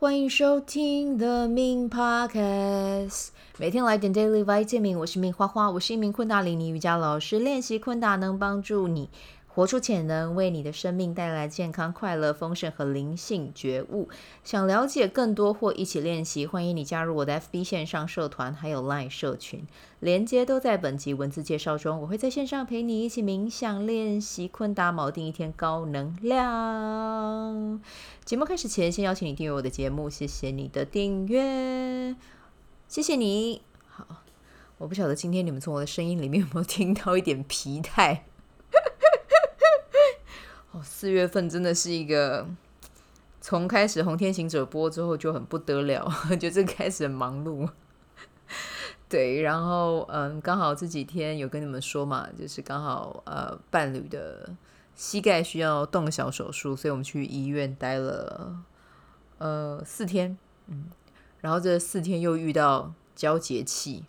欢迎收听 The Ming Podcast，每天来点 Daily Vitamin。我是 Min 花花，我是一名昆达里尼瑜伽老师。练习昆达能帮助你活出潜能，为你的生命带来健康、快乐、丰盛和灵性觉悟。想了解更多或一起练习，欢迎你加入我的 FB 线上社团，还有 Line 社群，连接都在本集文字介绍中。我会在线上陪你一起冥想练习昆达，锚定一天高能量。节目开始前，先邀请你订阅我的节目，谢谢你的订阅，谢谢你。好，我不晓得今天你们从我的声音里面有没有听到一点疲态。哦，四月份真的是一个从开始《红天行者》播之后就很不得了，就是开始很忙碌。对，然后嗯，刚好这几天有跟你们说嘛，就是刚好呃，伴侣的。膝盖需要动小手术，所以我们去医院待了呃四天，嗯，然后这四天又遇到交节气，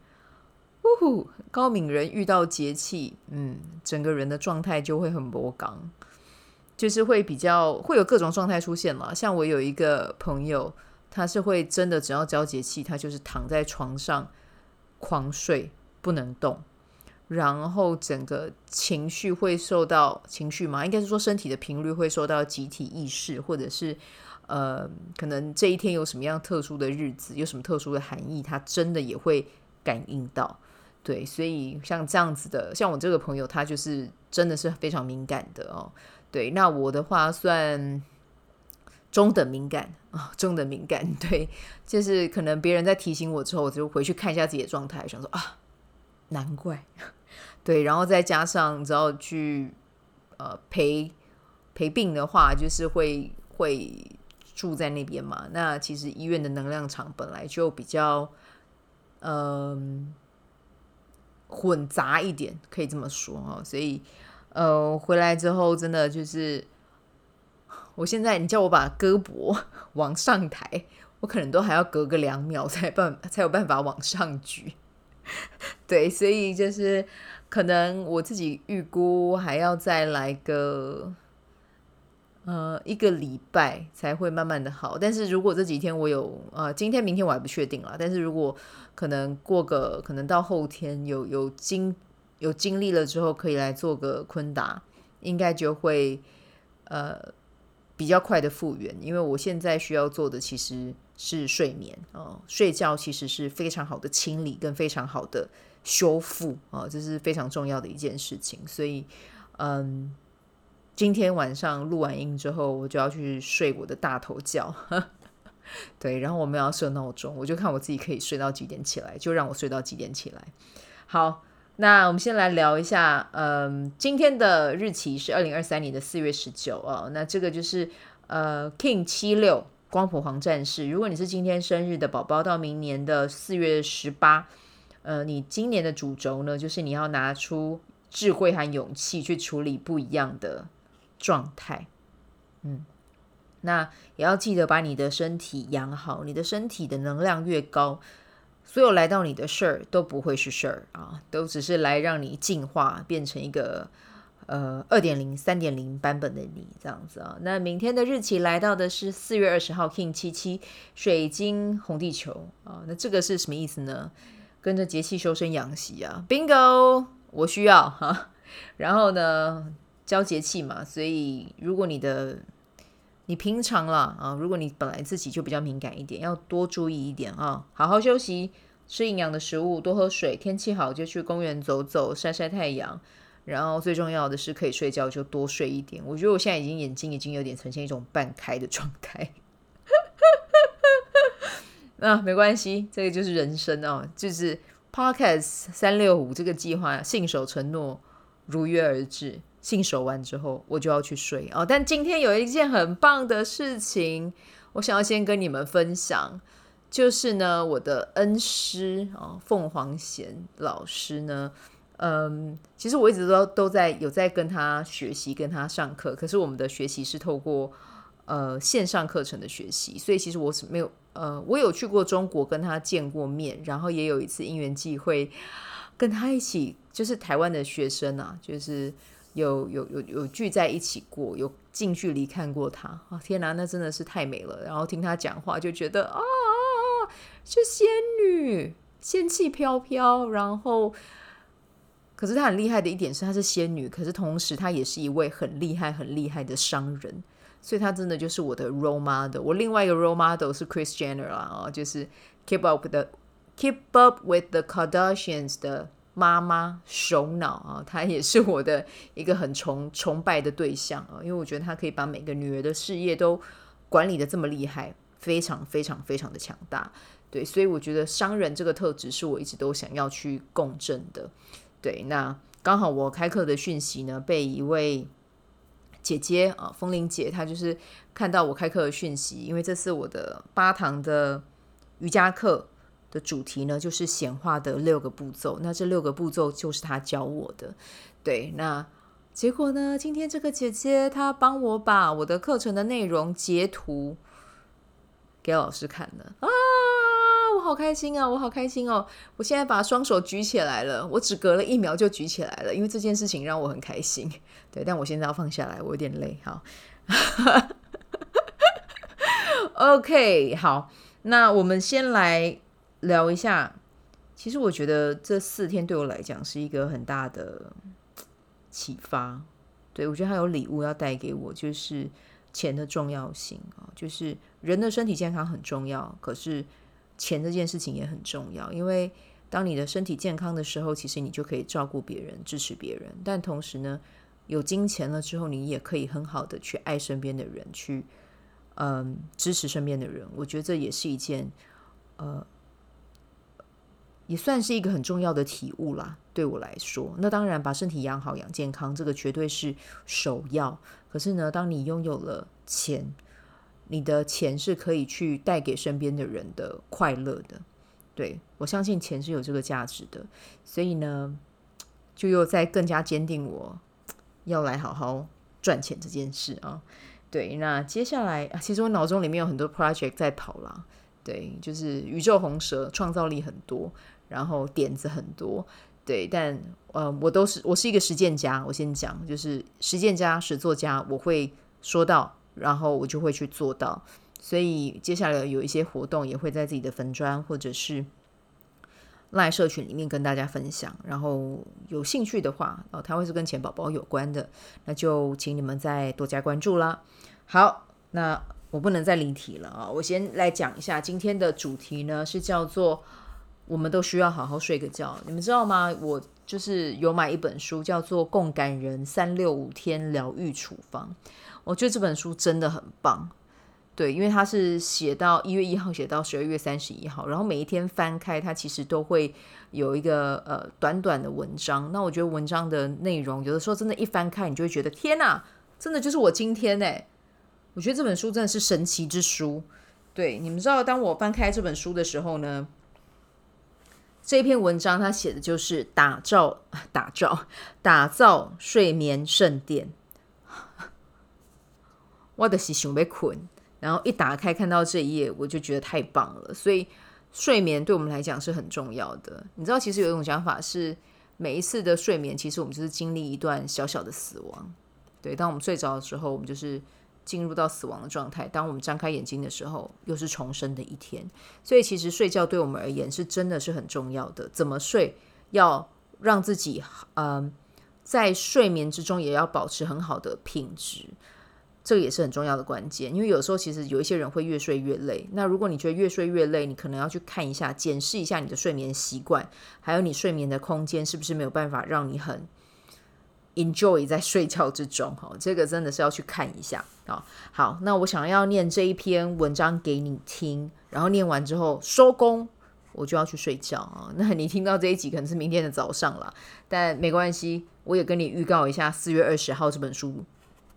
呜呼，高敏人遇到节气，嗯，整个人的状态就会很波刚，就是会比较会有各种状态出现嘛。像我有一个朋友，他是会真的只要交节气，他就是躺在床上狂睡，不能动。然后整个情绪会受到情绪嘛，应该是说身体的频率会受到集体意识，或者是呃，可能这一天有什么样特殊的日子，有什么特殊的含义，他真的也会感应到。对，所以像这样子的，像我这个朋友，他就是真的是非常敏感的哦。对，那我的话算中等敏感啊，中等敏感。对，就是可能别人在提醒我之后，我就回去看一下自己的状态，想说啊，难怪。对，然后再加上只要去呃陪陪病的话，就是会会住在那边嘛。那其实医院的能量场本来就比较嗯、混杂一点，可以这么说哦。所以呃回来之后，真的就是我现在你叫我把胳膊 往上抬，我可能都还要隔个两秒才办才有办法往上举。对，所以就是。可能我自己预估还要再来个呃一个礼拜才会慢慢的好，但是如果这几天我有呃今天明天我还不确定啦，但是如果可能过个可能到后天有有经有经历了之后可以来做个昆达，应该就会呃比较快的复原，因为我现在需要做的其实是睡眠哦，睡觉其实是非常好的清理跟非常好的。修复啊，这是非常重要的一件事情。所以，嗯，今天晚上录完音之后，我就要去睡我的大头觉。对，然后我们要设闹钟，我就看我自己可以睡到几点起来，就让我睡到几点起来。好，那我们先来聊一下，嗯，今天的日期是二零二三年的四月十九哦。那这个就是呃，King 七六光谱黄战士。如果你是今天生日的宝宝，到明年的四月十八。呃，你今年的主轴呢，就是你要拿出智慧和勇气去处理不一样的状态。嗯，那也要记得把你的身体养好，你的身体的能量越高，所有来到你的事儿都不会是事儿啊，都只是来让你进化，变成一个呃二点零、三点零版本的你这样子啊。那明天的日期来到的是四月二十号，King 七七水晶红地球啊，那这个是什么意思呢？跟着节气修身养息啊，Bingo，我需要哈。然后呢，交节气嘛，所以如果你的你平常啦啊，如果你本来自己就比较敏感一点，要多注意一点啊，好好休息，吃营养的食物，多喝水，天气好就去公园走走，晒晒太阳。然后最重要的是可以睡觉就多睡一点。我觉得我现在已经眼睛已经有点呈现一种半开的状态。那，没关系，这个就是人生哦，就是 Podcast 三六五这个计划，信守承诺，如约而至。信守完之后，我就要去睡哦。但今天有一件很棒的事情，我想要先跟你们分享，就是呢，我的恩师啊，凤凰贤老师呢，嗯，其实我一直都都在有在跟他学习，跟他上课，可是我们的学习是透过呃线上课程的学习，所以其实我是没有。呃，我有去过中国跟他见过面，然后也有一次因缘际会跟他一起，就是台湾的学生啊，就是有有有有聚在一起过，有近距离看过她啊！天哪，那真的是太美了。然后听她讲话，就觉得啊，是仙女，仙气飘飘。然后，可是她很厉害的一点是，她是仙女，可是同时她也是一位很厉害、很厉害的商人。所以她真的就是我的 role model。我另外一个 role model 是 Chris Jenner，啊，就是 Keep Up 的 Keep Up with the Kardashians 的。妈妈首脑啊，她也是我的一个很崇崇拜的对象啊，因为我觉得她可以把每个女儿的事业都管理得这么厉害，非常非常非常的强大。对，所以我觉得商人这个特质是我一直都想要去共振的。对，那刚好我开课的讯息呢，被一位姐姐啊，风铃姐，她就是看到我开课的讯息，因为这是我的八堂的瑜伽课。的主题呢，就是显化的六个步骤。那这六个步骤就是他教我的。对，那结果呢？今天这个姐姐她帮我把我的课程的内容截图给老师看了啊！我好开心啊！我好开心哦！我现在把双手举起来了，我只隔了一秒就举起来了，因为这件事情让我很开心。对，但我现在要放下来，我有点累。好，OK，好，那我们先来。聊一下，其实我觉得这四天对我来讲是一个很大的启发。对，我觉得还有礼物要带给我，就是钱的重要性啊，就是人的身体健康很重要，可是钱这件事情也很重要。因为当你的身体健康的时候，其实你就可以照顾别人、支持别人。但同时呢，有金钱了之后，你也可以很好的去爱身边的人，去嗯支持身边的人。我觉得这也是一件呃。也算是一个很重要的体悟啦，对我来说。那当然，把身体养好、养健康，这个绝对是首要。可是呢，当你拥有了钱，你的钱是可以去带给身边的人的快乐的。对，我相信钱是有这个价值的，所以呢，就又在更加坚定我要来好好赚钱这件事啊。对，那接下来，其实我脑中里面有很多 project 在跑啦。对，就是宇宙红蛇，创造力很多。然后点子很多，对，但呃，我都是我是一个实践家。我先讲，就是实践家、实作家，我会说到，然后我就会去做到。所以接下来有一些活动，也会在自己的粉专或者是赖社群里面跟大家分享。然后有兴趣的话，哦，它会是跟钱宝宝有关的，那就请你们再多加关注啦。好，那我不能再离题了啊，我先来讲一下今天的主题呢，是叫做。我们都需要好好睡个觉，你们知道吗？我就是有买一本书，叫做《共感人三六五天疗愈处方》。我觉得这本书真的很棒，对，因为它是写到一月一号，写到十二月三十一号，然后每一天翻开，它其实都会有一个呃短短的文章。那我觉得文章的内容，有的时候真的，一翻开，你就会觉得天哪，真的就是我今天哎！我觉得这本书真的是神奇之书。对，你们知道，当我翻开这本书的时候呢？这篇文章他写的就是打造、打造、打造睡眠圣殿。我的是想被困，然后一打开看到这一页，我就觉得太棒了。所以睡眠对我们来讲是很重要的。你知道，其实有一种讲法是，每一次的睡眠，其实我们就是经历一段小小的死亡。对，当我们睡着的时候，我们就是。进入到死亡的状态，当我们张开眼睛的时候，又是重生的一天。所以，其实睡觉对我们而言是真的是很重要的。怎么睡，要让自己嗯、呃，在睡眠之中也要保持很好的品质，这个也是很重要的关键。因为有时候其实有一些人会越睡越累。那如果你觉得越睡越累，你可能要去看一下，检视一下你的睡眠习惯，还有你睡眠的空间是不是没有办法让你很。Enjoy 在睡觉之中，哈，这个真的是要去看一下啊。好，那我想要念这一篇文章给你听，然后念完之后收工，我就要去睡觉啊。那你听到这一集可能是明天的早上了，但没关系，我也跟你预告一下，四月二十号这本书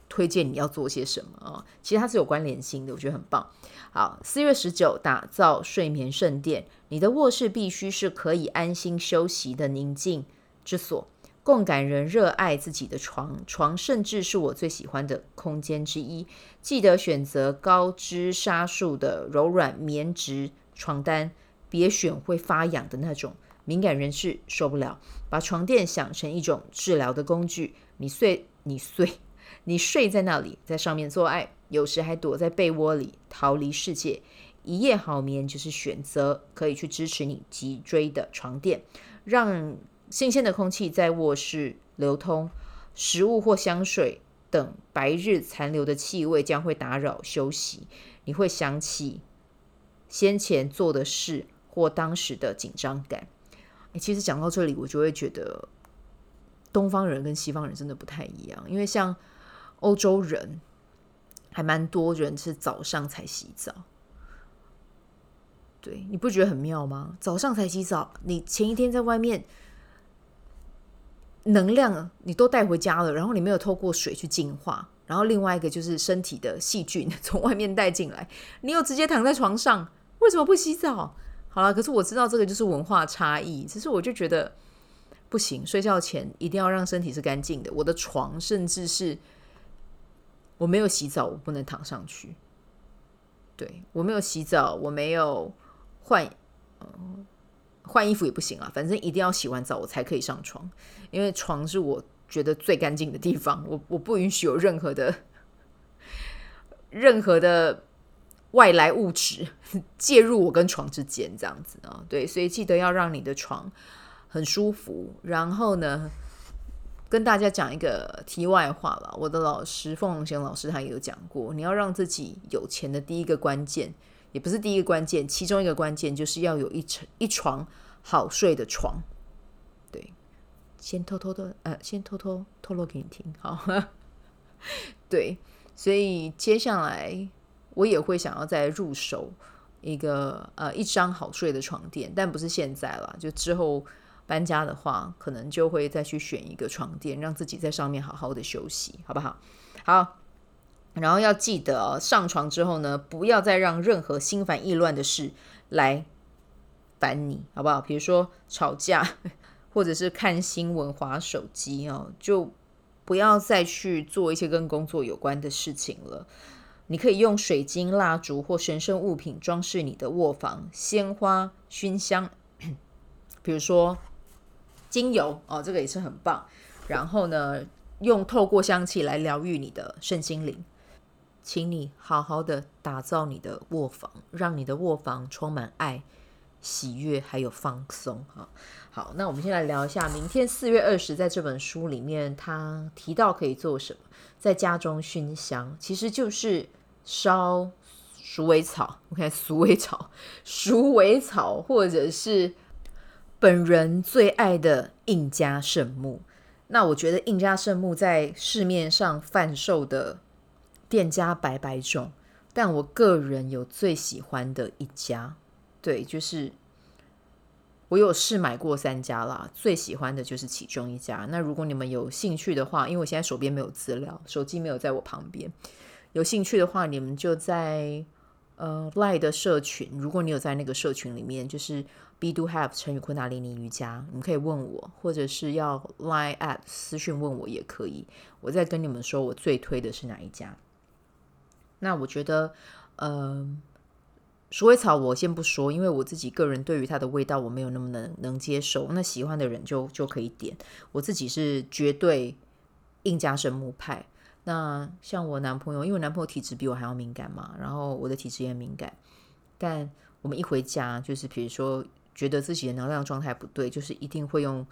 推荐你要做些什么啊。其实它是有关联性的，我觉得很棒。好，四月十九，打造睡眠圣殿，你的卧室必须是可以安心休息的宁静之所。共感人热爱自己的床，床甚至是我最喜欢的空间之一。记得选择高支纱数的柔软棉质床单，别选会发痒的那种，敏感人士受不了。把床垫想成一种治疗的工具，你睡，你睡，你睡在那里，在上面做爱，有时还躲在被窝里逃离世界。一夜好眠就是选择，可以去支持你脊椎的床垫，让新鲜的空气在卧室流通。食物或香水等白日残留的气味将会打扰休息，你会想起先前做的事或当时的紧张感。其实讲到这里，我就会觉得东方人跟西方人真的不太一样，因为像欧洲人还蛮多人是早上才洗澡。对，你不觉得很妙吗？早上才洗澡，你前一天在外面能量你都带回家了，然后你没有透过水去净化，然后另外一个就是身体的细菌从外面带进来，你又直接躺在床上，为什么不洗澡？好了，可是我知道这个就是文化差异，只是我就觉得不行，睡觉前一定要让身体是干净的。我的床甚至是我没有洗澡，我不能躺上去。对，我没有洗澡，我没有。换，换衣服也不行啊，反正一定要洗完澡我才可以上床，因为床是我觉得最干净的地方，我我不允许有任何的任何的外来物质 介入我跟床之间，这样子啊，对，所以记得要让你的床很舒服。然后呢，跟大家讲一个题外话了，我的老师凤凰贤老师他也有讲过，你要让自己有钱的第一个关键。也不是第一个关键，其中一个关键就是要有一床一床好睡的床。对，先偷偷的，呃，先偷偷透露给你听，好。对，所以接下来我也会想要再入手一个呃一张好睡的床垫，但不是现在了，就之后搬家的话，可能就会再去选一个床垫，让自己在上面好好的休息，好不好？好。然后要记得，上床之后呢，不要再让任何心烦意乱的事来烦你，好不好？比如说吵架，或者是看新闻、滑手机哦，就不要再去做一些跟工作有关的事情了。你可以用水晶、蜡烛或神圣物品装饰你的卧房，鲜花、熏香，比如说精油哦，这个也是很棒。然后呢，用透过香气来疗愈你的身心灵。请你好好的打造你的卧房，让你的卧房充满爱、喜悦，还有放松。哈，好，那我们先来聊一下，明天四月二十，在这本书里面，他提到可以做什么？在家中熏香，其实就是烧鼠尾草。OK，鼠尾草，鼠尾草，或者是本人最爱的印加圣木。那我觉得印加圣木在市面上贩售的。店家百百种，但我个人有最喜欢的一家，对，就是我有试买过三家啦，最喜欢的就是其中一家。那如果你们有兴趣的话，因为我现在手边没有资料，手机没有在我旁边，有兴趣的话，你们就在呃 Lie 的社群，如果你有在那个社群里面，就是 Be Do Have 成语昆达里尼瑜伽，你们可以问我，或者是要 Line at 私讯问我也可以，我再跟你们说我最推的是哪一家。那我觉得，呃，鼠尾草我先不说，因为我自己个人对于它的味道我没有那么能能接受。那喜欢的人就就可以点。我自己是绝对硬加圣木派。那像我男朋友，因为男朋友体质比我还要敏感嘛，然后我的体质也敏感。但我们一回家，就是比如说觉得自己的能量状态不对，就是一定会用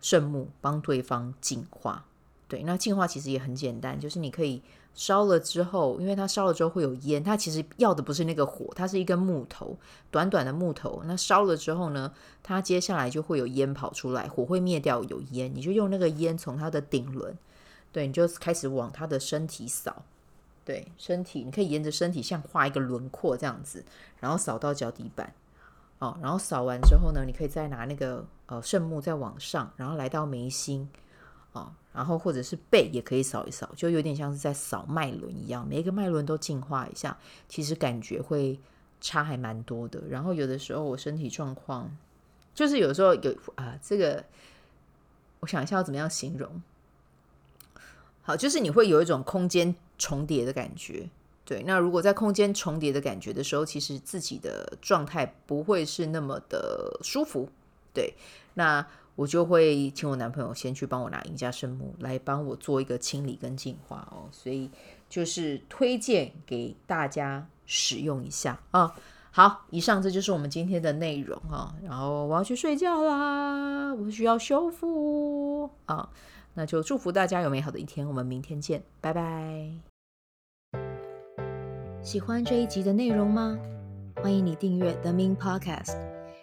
圣木帮对方净化。对，那净化其实也很简单，就是你可以。烧了之后，因为它烧了之后会有烟，它其实要的不是那个火，它是一根木头，短短的木头。那烧了之后呢，它接下来就会有烟跑出来，火会灭掉有烟，你就用那个烟从它的顶轮，对，你就开始往它的身体扫，对，身体你可以沿着身体像画一个轮廓这样子，然后扫到脚底板，哦，然后扫完之后呢，你可以再拿那个呃圣木再往上，然后来到眉心，哦。然后或者是背也可以扫一扫，就有点像是在扫脉轮一样，每一个脉轮都净化一下，其实感觉会差还蛮多的。然后有的时候我身体状况，就是有时候有啊，这个我想一下要怎么样形容。好，就是你会有一种空间重叠的感觉。对，那如果在空间重叠的感觉的时候，其实自己的状态不会是那么的舒服。对，那我就会请我男朋友先去帮我拿赢家圣木来帮我做一个清理跟净化哦，所以就是推荐给大家使用一下啊。好，以上这就是我们今天的内容啊。然后我要去睡觉啦，我需要修复啊。那就祝福大家有美好的一天，我们明天见，拜拜。喜欢这一集的内容吗？欢迎你订阅 The Min Podcast，